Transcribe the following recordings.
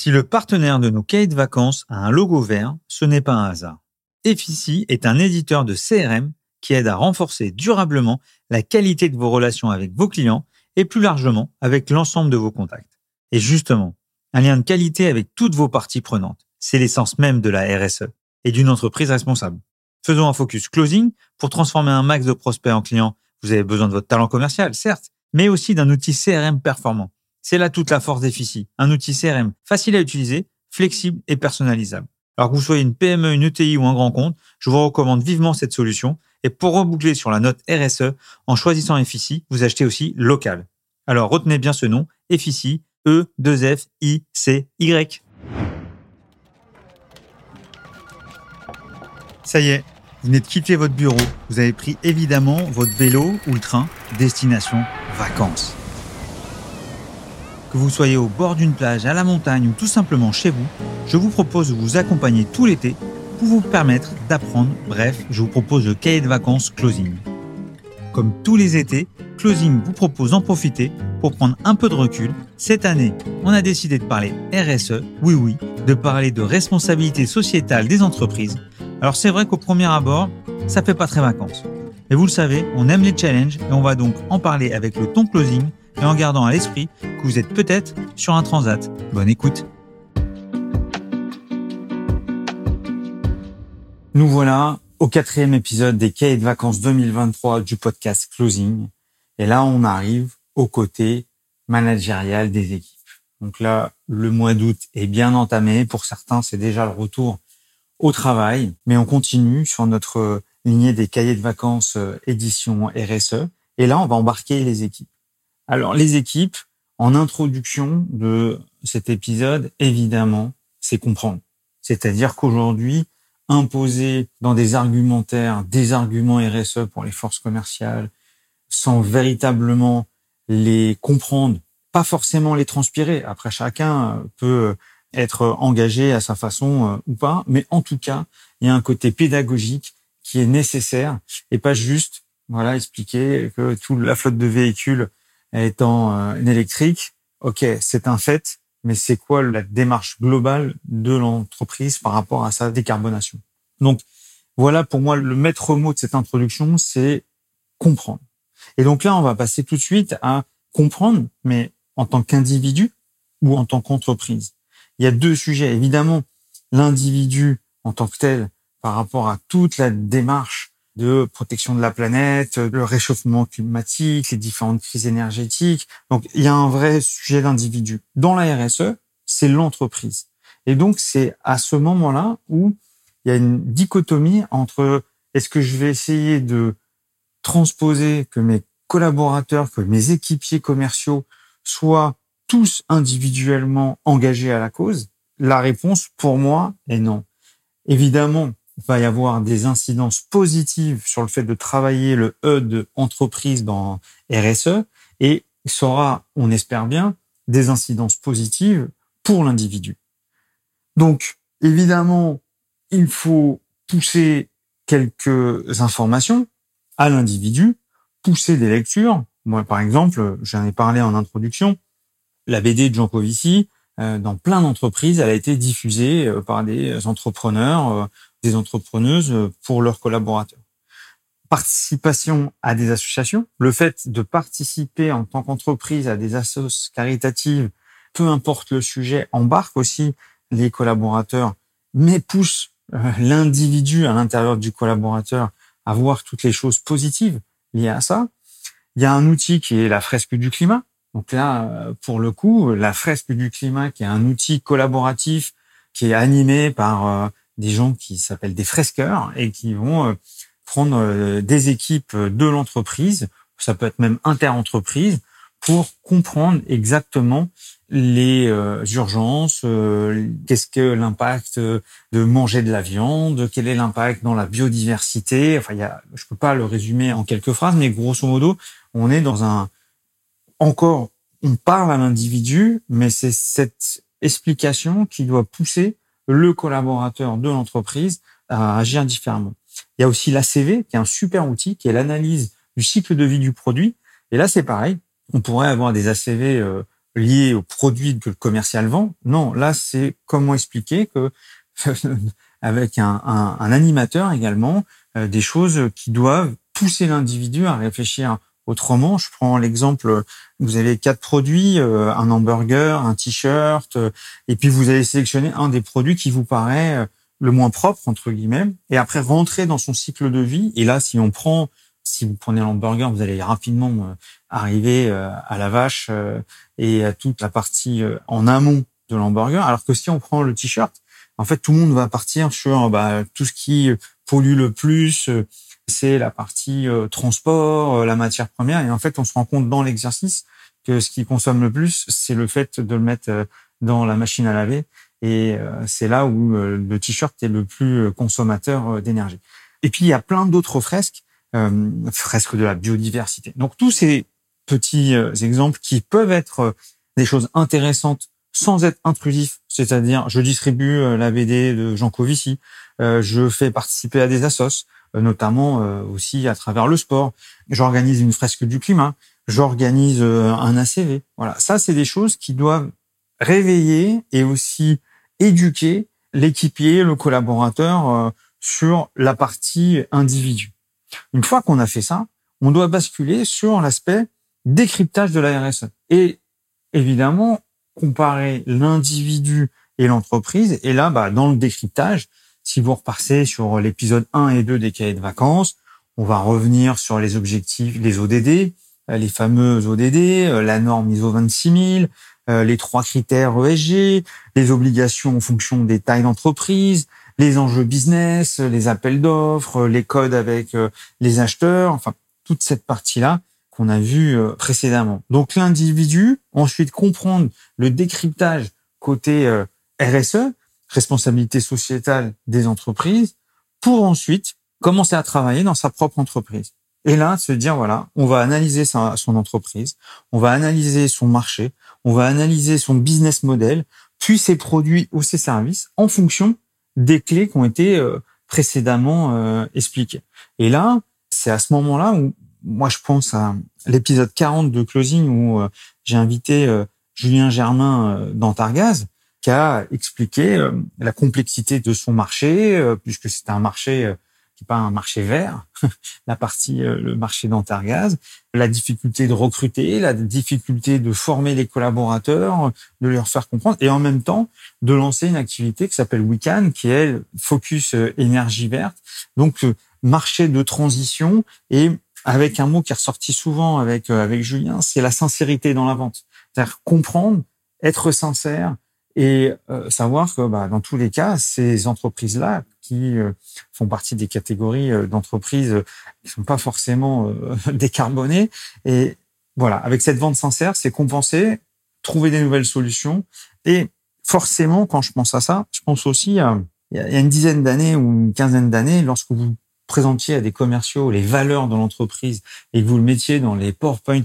Si le partenaire de nos cahiers de vacances a un logo vert, ce n'est pas un hasard. Effici est un éditeur de CRM qui aide à renforcer durablement la qualité de vos relations avec vos clients et plus largement avec l'ensemble de vos contacts. Et justement, un lien de qualité avec toutes vos parties prenantes, c'est l'essence même de la RSE et d'une entreprise responsable. Faisons un focus closing pour transformer un max de prospects en clients. Vous avez besoin de votre talent commercial, certes, mais aussi d'un outil CRM performant. C'est là toute la force d'Effici, un outil CRM facile à utiliser, flexible et personnalisable. Alors que vous soyez une PME, une ETI ou un grand compte, je vous recommande vivement cette solution. Et pour reboucler sur la note RSE, en choisissant Effici, vous achetez aussi local. Alors retenez bien ce nom, Effici, E-2-F-I-C-Y. Ça y est, vous venez de quitter votre bureau. Vous avez pris évidemment votre vélo ou le train, destination vacances. Que vous soyez au bord d'une plage, à la montagne ou tout simplement chez vous, je vous propose de vous accompagner tout l'été pour vous permettre d'apprendre. Bref, je vous propose le cahier de vacances Closing. Comme tous les étés, Closing vous propose d'en profiter pour prendre un peu de recul. Cette année, on a décidé de parler RSE, oui oui, de parler de responsabilité sociétale des entreprises. Alors c'est vrai qu'au premier abord, ça fait pas très vacances. Mais vous le savez, on aime les challenges et on va donc en parler avec le ton closing et en gardant à l'esprit que vous êtes peut-être sur un transat. Bonne écoute. Nous voilà au quatrième épisode des cahiers de vacances 2023 du podcast Closing. Et là, on arrive au côté managérial des équipes. Donc là, le mois d'août est bien entamé. Pour certains, c'est déjà le retour au travail, mais on continue sur notre lignée des cahiers de vacances euh, édition RSE. Et là, on va embarquer les équipes. Alors, les équipes, en introduction de cet épisode, évidemment, c'est comprendre. C'est-à-dire qu'aujourd'hui, imposer dans des argumentaires des arguments RSE pour les forces commerciales sans véritablement les comprendre, pas forcément les transpirer. Après, chacun peut être engagé à sa façon euh, ou pas, mais en tout cas, il y a un côté pédagogique qui est nécessaire et pas juste, voilà, expliquer que toute la flotte de véhicules étant euh, électrique, ok, c'est un fait, mais c'est quoi la démarche globale de l'entreprise par rapport à sa décarbonation? Donc voilà pour moi le maître mot de cette introduction, c'est comprendre. Et donc là, on va passer tout de suite à comprendre, mais en tant qu'individu ou en tant qu'entreprise. Il y a deux sujets. Évidemment, l'individu en tant que tel par rapport à toute la démarche de protection de la planète, le réchauffement climatique, les différentes crises énergétiques. Donc, il y a un vrai sujet d'individu. Dans la RSE, c'est l'entreprise. Et donc, c'est à ce moment-là où il y a une dichotomie entre est-ce que je vais essayer de transposer que mes collaborateurs, que mes équipiers commerciaux soient tous individuellement engagés à la cause? La réponse pour moi est non. Évidemment, va y avoir des incidences positives sur le fait de travailler le E de entreprise dans RSE et il sera, on espère bien, des incidences positives pour l'individu. Donc, évidemment, il faut pousser quelques informations à l'individu, pousser des lectures. Moi, par exemple, j'en ai parlé en introduction, la BD de Jean Covici, euh, dans plein d'entreprises, elle a été diffusée euh, par des entrepreneurs, euh, des entrepreneuses pour leurs collaborateurs. Participation à des associations, le fait de participer en tant qu'entreprise à des associations caritatives, peu importe le sujet, embarque aussi les collaborateurs, mais pousse l'individu à l'intérieur du collaborateur à voir toutes les choses positives liées à ça. Il y a un outil qui est la fresque du climat, donc là, euh, pour le coup, la fresque du climat, qui est un outil collaboratif, qui est animé par euh, des gens qui s'appellent des fresqueurs et qui vont euh, prendre des équipes de l'entreprise, ça peut être même inter-entreprise, pour comprendre exactement les urgences, qu'est-ce que l'impact de manger de la viande, quel est l'impact dans la biodiversité. Enfin, y a, je peux pas le résumer en quelques phrases, mais grosso modo, on est dans un encore, on parle à l'individu, mais c'est cette explication qui doit pousser le collaborateur de l'entreprise à agir différemment. Il y a aussi l'ACV, qui est un super outil, qui est l'analyse du cycle de vie du produit. Et là, c'est pareil. On pourrait avoir des ACV euh, liées aux produits que le commercial vend. Non, là, c'est comment expliquer que avec un, un, animateur également, euh, des choses qui doivent pousser l'individu à réfléchir autrement. Je prends l'exemple, vous avez quatre produits, euh, un hamburger, un t-shirt, euh, et puis vous allez sélectionner un des produits qui vous paraît le moins propre, entre guillemets, et après rentrer dans son cycle de vie. Et là, si on prend si vous prenez l'hamburger, vous allez rapidement euh, arriver euh, à la vache euh, et à toute la partie en amont de l'hamburger. Alors que si on prend le t-shirt, en fait, tout le monde va partir sur bah, tout ce qui pollue le plus, c'est la partie transport, la matière première. Et en fait, on se rend compte dans l'exercice que ce qui consomme le plus, c'est le fait de le mettre dans la machine à laver. Et c'est là où le t-shirt est le plus consommateur d'énergie. Et puis, il y a plein d'autres fresques euh, fresque de la biodiversité. Donc tous ces petits euh, exemples qui peuvent être euh, des choses intéressantes sans être intrusifs, c'est-à-dire je distribue euh, la BD de Jean Covici, je fais participer à des assos, notamment aussi à travers le sport, j'organise une fresque du climat, j'organise un ACV. Voilà, ça c'est des choses qui doivent réveiller et aussi éduquer l'équipier, le collaborateur sur la partie individu. Une fois qu'on a fait ça, on doit basculer sur l'aspect décryptage de la RSE. Et évidemment, comparer l'individu et l'entreprise. Et là, bah, dans le décryptage, si vous repassez sur l'épisode 1 et 2 des cahiers de vacances, on va revenir sur les objectifs, les ODD, euh, les fameux ODD, euh, la norme ISO 26000, euh, les trois critères ESG, les obligations en fonction des tailles d'entreprise, les enjeux business, les appels d'offres, les codes avec les acheteurs, enfin toute cette partie-là qu'on a vue précédemment. Donc l'individu, ensuite comprendre le décryptage côté RSE, responsabilité sociétale des entreprises, pour ensuite commencer à travailler dans sa propre entreprise. Et là, se dire, voilà, on va analyser son entreprise, on va analyser son marché, on va analyser son business model, puis ses produits ou ses services en fonction des clés qui ont été euh, précédemment euh, expliquées. Et là, c'est à ce moment-là où moi je pense à l'épisode 40 de Closing où euh, j'ai invité Julien Germain d'Antargaz qui a expliqué la complexité de son marché puisque c'est un marché qui pas un marché vert, la partie euh, le marché d'Antargaz, la difficulté de recruter, la difficulté de former les collaborateurs, de leur faire comprendre, et en même temps de lancer une activité qui s'appelle Wecan, qui est focus euh, énergie verte, donc euh, marché de transition et avec un mot qui est ressorti souvent avec avec Julien, c'est la sincérité dans la vente, c'est-à-dire comprendre, être sincère et savoir que bah, dans tous les cas, ces entreprises-là qui euh, font partie des catégories euh, d'entreprises euh, qui sont pas forcément décarbonées. Et voilà, avec cette vente sincère, c'est compenser, trouver des nouvelles solutions. Et forcément, quand je pense à ça, je pense aussi à il y a une dizaine d'années ou une quinzaine d'années, lorsque vous présentiez à des commerciaux les valeurs de l'entreprise et que vous le mettiez dans les PowerPoint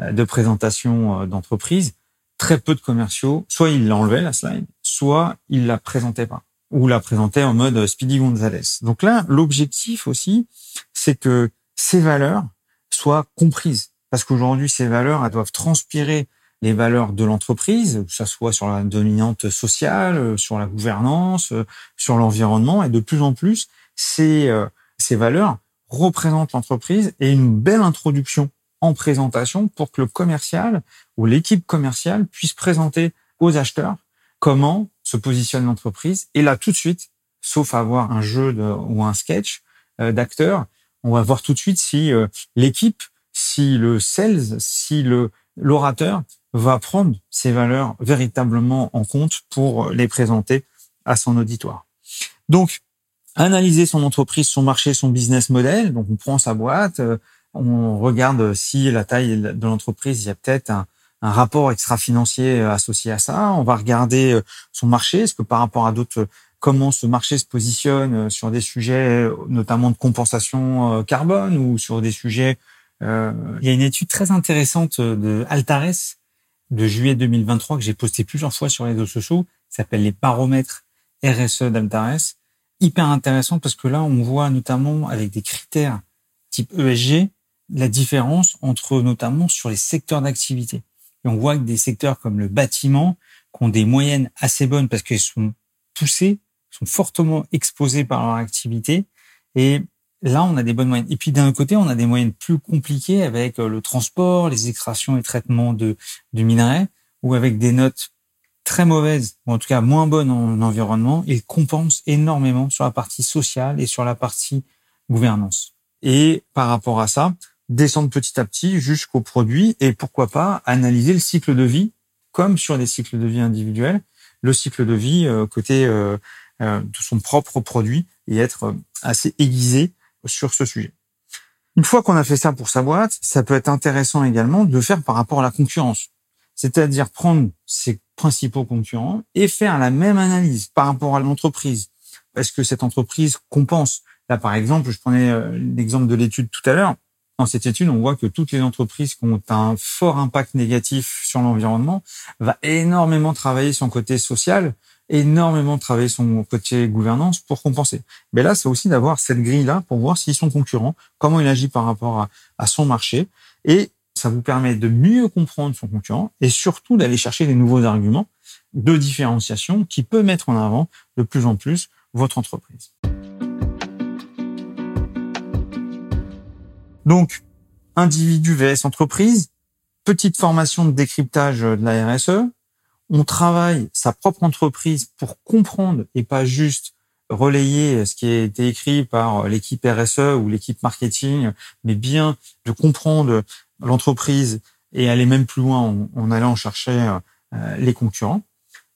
de présentation d'entreprise, très peu de commerciaux, soit ils l'enlevaient la slide, soit ils la présentaient pas ou la présentait en mode Speedy Gonzales. Donc là, l'objectif aussi, c'est que ces valeurs soient comprises. Parce qu'aujourd'hui, ces valeurs, elles doivent transpirer les valeurs de l'entreprise, que ce soit sur la dominante sociale, sur la gouvernance, sur l'environnement. Et de plus en plus, ces, euh, ces valeurs représentent l'entreprise et une belle introduction en présentation pour que le commercial ou l'équipe commerciale puisse présenter aux acheteurs comment se positionne l'entreprise. Et là, tout de suite, sauf avoir un jeu ou un sketch euh, d'acteurs, on va voir tout de suite si euh, l'équipe, si le sales, si le l'orateur va prendre ces valeurs véritablement en compte pour les présenter à son auditoire. Donc, analyser son entreprise, son marché, son business model. Donc, on prend sa boîte, euh, on regarde si la taille de l'entreprise, il y a peut-être un, rapport extra-financier euh, associé à ça. On va regarder euh, son marché, est-ce que par rapport à d'autres, comment ce marché se positionne euh, sur des sujets notamment de compensation carbone ou sur des sujets. Euh, il y a une étude très intéressante de Altares de juillet 2023 que j'ai posté plusieurs fois sur les réseaux sociaux, s'appelle les paramètres RSE d'Altares. Hyper intéressant parce que là, on voit notamment avec des critères type ESG la différence entre notamment sur les secteurs d'activité. Et on voit que des secteurs comme le bâtiment, qui ont des moyennes assez bonnes parce qu'ils sont poussés, sont fortement exposés par leur activité. Et là, on a des bonnes moyennes. Et puis d'un côté, on a des moyennes plus compliquées avec euh, le transport, les extractions et traitements de, de minerais, ou avec des notes très mauvaises, ou en tout cas moins bonnes en environnement, et compensent énormément sur la partie sociale et sur la partie gouvernance. Et par rapport à ça, descendre petit à petit jusqu'au produit et pourquoi pas analyser le cycle de vie comme sur des cycles de vie individuels, le cycle de vie euh, côté euh, euh, de son propre produit et être assez aiguisé sur ce sujet. Une fois qu'on a fait ça pour sa boîte, ça peut être intéressant également de le faire par rapport à la concurrence. C'est-à-dire prendre ses principaux concurrents et faire la même analyse par rapport à l'entreprise. Est-ce que cette entreprise compense Là, par exemple, je prenais l'exemple de l'étude tout à l'heure. Dans cette étude, on voit que toutes les entreprises qui ont un fort impact négatif sur l'environnement va énormément travailler son côté social, énormément travailler son côté gouvernance pour compenser. Mais là, c'est aussi d'avoir cette grille-là pour voir s'ils sont concurrents, comment il agit par rapport à, à son marché. Et ça vous permet de mieux comprendre son concurrent et surtout d'aller chercher des nouveaux arguments de différenciation qui peut mettre en avant de plus en plus votre entreprise. Donc, individu vs entreprise, petite formation de décryptage de la RSE. On travaille sa propre entreprise pour comprendre et pas juste relayer ce qui a été écrit par l'équipe RSE ou l'équipe marketing, mais bien de comprendre l'entreprise et aller même plus loin en, allant chercher euh, les concurrents.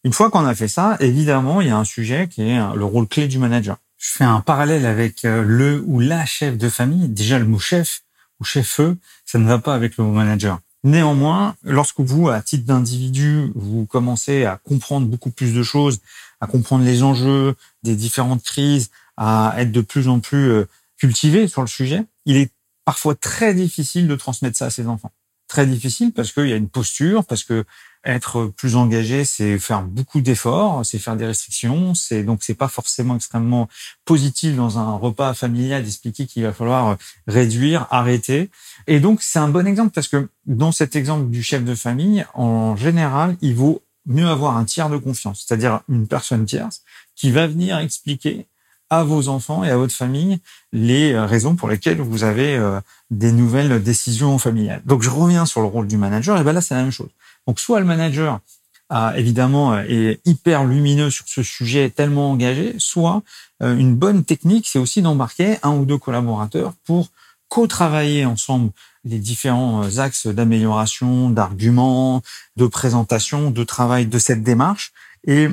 Une fois qu'on a fait ça, évidemment, il y a un sujet qui est le rôle clé du manager je fais un parallèle avec euh, le ou la chef de famille. Déjà, le mot chef ou chef-eux, ça ne va pas avec le mot manager. Néanmoins, lorsque vous, à titre d'individu, vous commencez à comprendre beaucoup plus de choses, à comprendre les enjeux des différentes crises, à être de plus en plus euh, cultivé sur le sujet, il est parfois très difficile de transmettre ça à ses enfants. Très difficile parce qu'il y a une posture, parce que être plus engagé, c'est faire beaucoup d'efforts, c'est faire des restrictions, c'est donc c'est pas forcément extrêmement positif dans un repas familial d'expliquer qu'il va falloir réduire, arrêter. Et donc c'est un bon exemple parce que dans cet exemple du chef de famille, en général, il vaut mieux avoir un tiers de confiance, c'est-à-dire une personne tierce qui va venir expliquer à vos enfants et à votre famille les raisons pour lesquelles vous avez euh, des nouvelles décisions familiales. Donc je reviens sur le rôle du manager et ben là c'est la même chose. Donc soit le manager a, évidemment euh, est hyper lumineux sur ce sujet, tellement engagé, soit euh, une bonne technique, c'est aussi d'embarquer un ou deux collaborateurs pour co-travailler ensemble les différents euh, axes d'amélioration, d'arguments, de présentation, de travail de cette démarche. Et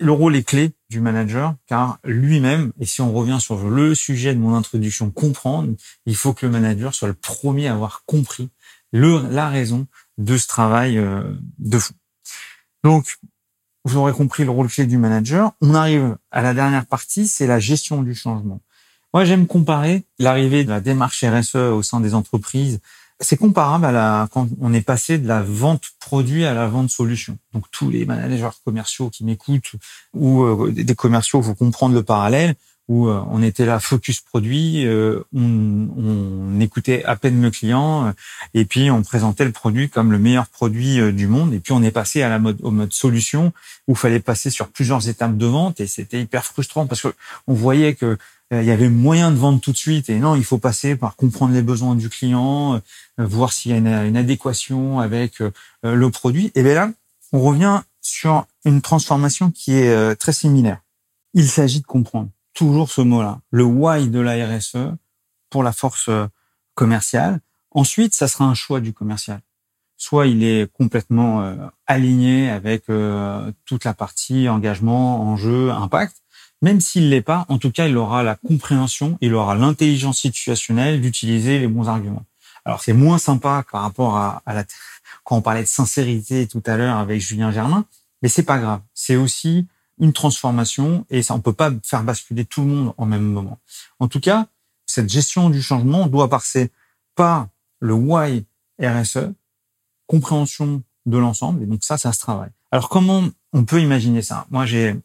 le rôle est clé du manager car lui-même, et si on revient sur le sujet de mon introduction, comprendre, il faut que le manager soit le premier à avoir compris le, la raison de ce travail euh, de fou. Donc, vous aurez compris le rôle clé du manager. On arrive à la dernière partie, c'est la gestion du changement. Moi, j'aime comparer l'arrivée de la démarche RSE au sein des entreprises. C'est comparable à la, quand on est passé de la vente produit à la vente solution. Donc, tous les managers commerciaux qui m'écoutent ou euh, des commerciaux, vous comprendre le parallèle où euh, on était là focus produit, euh, on, on, écoutait à peine le client euh, et puis on présentait le produit comme le meilleur produit du monde et puis on est passé à la mode au mode solution où fallait passer sur plusieurs étapes de vente et c'était hyper frustrant parce que on voyait que il y avait moyen de vendre tout de suite et non, il faut passer par comprendre les besoins du client, voir s'il y a une, une, adéquation avec le produit. Et bien là, on revient sur une transformation qui est très similaire. Il s'agit de comprendre toujours ce mot-là, le why de la RSE pour la force euh, commerciale. Ensuite, ça sera un choix du commercial. Soit il est complètement euh, aligné avec euh, toute la partie engagement, enjeu, impact. Même s'il l'est pas, en tout cas, il aura la compréhension, il aura l'intelligence situationnelle d'utiliser les bons arguments. Alors c'est moins sympa par rapport à, à la quand on parlait de sincérité tout à l'heure avec Julien Germain, mais c'est pas grave. C'est aussi une transformation et ça, on peut pas faire basculer tout le monde en même moment. En tout cas, cette gestion du changement doit passer par le why RSE, compréhension de l'ensemble, et donc ça, ça se travaille. Alors comment on peut imaginer ça? Moi, j'ai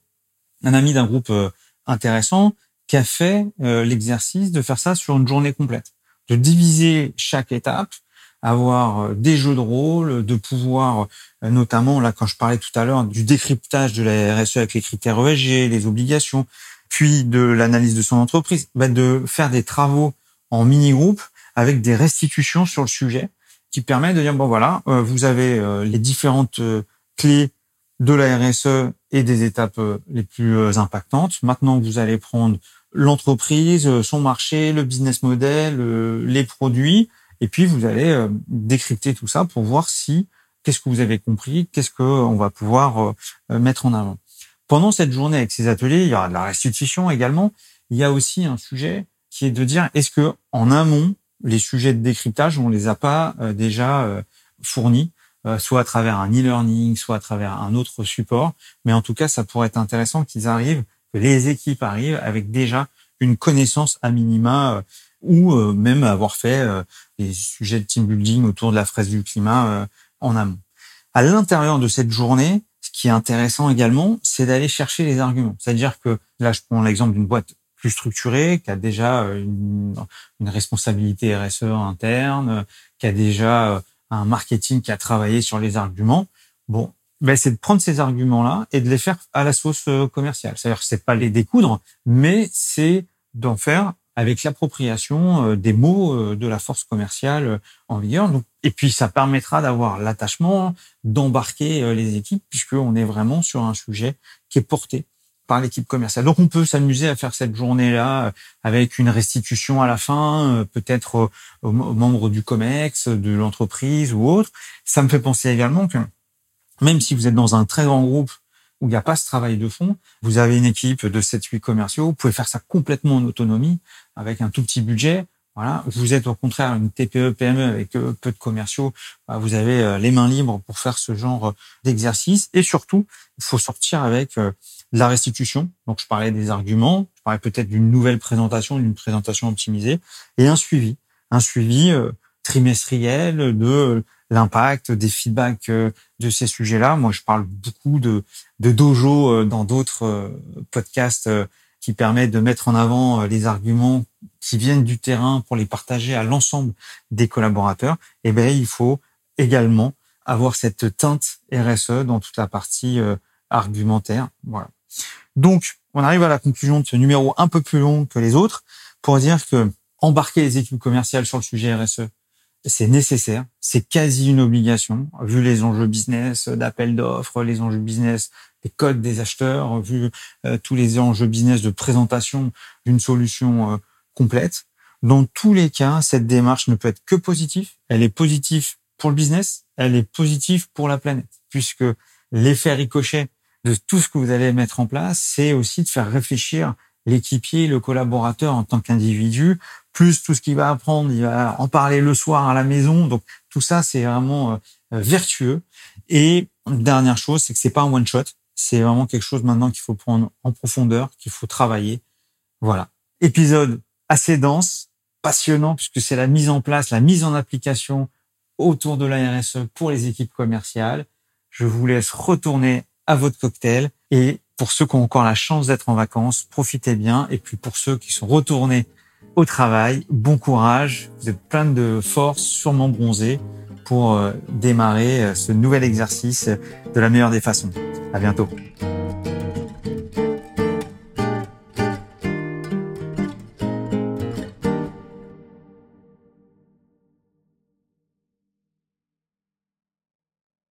un ami d'un groupe euh, intéressant qui a fait euh, l'exercice de faire ça sur une journée complète, de diviser chaque étape avoir des jeux de rôle, de pouvoir, notamment là quand je parlais tout à l'heure du décryptage de la RSE avec les critères ESG, les obligations, puis de l'analyse de son entreprise, bah, de faire des travaux en mini-groupe avec des restitutions sur le sujet qui permet de dire bon voilà, vous avez les différentes clés de la RSE et des étapes les plus impactantes. Maintenant, vous allez prendre l'entreprise, euh, son marché, le business model, euh, les produits, et puis vous allez euh, décrypter tout ça pour voir si qu'est-ce que vous avez compris, qu'est-ce qu'on va pouvoir mettre en avant. Pendant cette journée avec ces ateliers, il y aura de la restitution également. Il y a aussi un sujet qui est de dire est-ce que en amont les sujets de décryptage on les a pas déjà fournis, soit à travers un e-learning, soit à travers un autre support, mais en tout cas ça pourrait être intéressant qu'ils arrivent que les équipes arrivent avec déjà une connaissance à minima euh, ou euh, même avoir fait euh, des sujets de team building autour de la fraise du climat en amont. À l'intérieur de cette journée, ce qui est intéressant également, c'est d'aller chercher les arguments. C'est-à-dire que là, je prends l'exemple d'une boîte plus structurée, qui a déjà une, une, responsabilité RSE interne, qui a déjà un marketing qui a travaillé sur les arguments. Bon, ben, c'est de prendre ces arguments-là et de les faire à la sauce euh, commerciale. C'est-à-dire que c'est pas les découdre, mais c'est d'en faire avec l'appropriation euh, des mots euh, de la force commerciale en vigueur. Et puis ça permettra d'avoir l'attachement, d'embarquer les équipes, puisqu'on est vraiment sur un sujet qui est porté par l'équipe commerciale. Donc on peut s'amuser à faire cette journée-là avec une restitution à la fin, peut-être aux membres du COMEX, de l'entreprise ou autre. Ça me fait penser également que même si vous êtes dans un très grand groupe où il n'y a pas ce travail de fond, vous avez une équipe de 7-8 commerciaux, vous pouvez faire ça complètement en autonomie, avec un tout petit budget. Voilà, vous êtes au contraire une TPE PME avec euh, peu de commerciaux, bah, vous avez euh, les mains libres pour faire ce genre euh, d'exercice. Et surtout, il faut sortir avec de la restitution. Donc je parlais des arguments, je parlais peut-être d'une nouvelle présentation, d'une présentation optimisée. Et un suivi, un suivi trimestriel de l'impact, des feedbacks euh, de ces sujets-là. Moi, je parle beaucoup de, de dojo euh, dans d'autres euh, podcasts qui permettent de mettre en avant les arguments qui viennent du terrain pour les partager à l'ensemble des collaborateurs. Eh ben, il faut également avoir cette teinte RSE dans toute la partie argumentaire. Voilà. Donc, on arrive à la conclusion de ce numéro un peu plus long que les autres pour dire que embarquer les équipes commerciales sur le sujet RSE, c'est nécessaire, c'est quasi une obligation, vu les enjeux business d'appel d'offres, les enjeux business des codes des acheteurs, vu euh, tous les enjeux business de présentation d'une solution euh, complète. Dans tous les cas, cette démarche ne peut être que positive. Elle est positive pour le business, elle est positive pour la planète, puisque l'effet ricochet de tout ce que vous allez mettre en place, c'est aussi de faire réfléchir l'équipier, le collaborateur en tant qu'individu plus tout ce qu'il va apprendre, il va en parler le soir à la maison. Donc tout ça, c'est vraiment euh, vertueux. Et dernière chose, c'est que c'est pas un one shot. C'est vraiment quelque chose maintenant qu'il faut prendre en profondeur, qu'il faut travailler. Voilà. Épisode assez dense, passionnant, puisque c'est la mise en place, la mise en application autour de la RSE pour les équipes commerciales. Je vous laisse retourner à votre cocktail et pour ceux qui ont encore la chance d'être en vacances, profitez bien. Et puis pour ceux qui sont retournés au travail. Bon courage. Vous êtes plein de force, sûrement bronzé pour euh, démarrer euh, ce nouvel exercice de la meilleure des façons. À bientôt.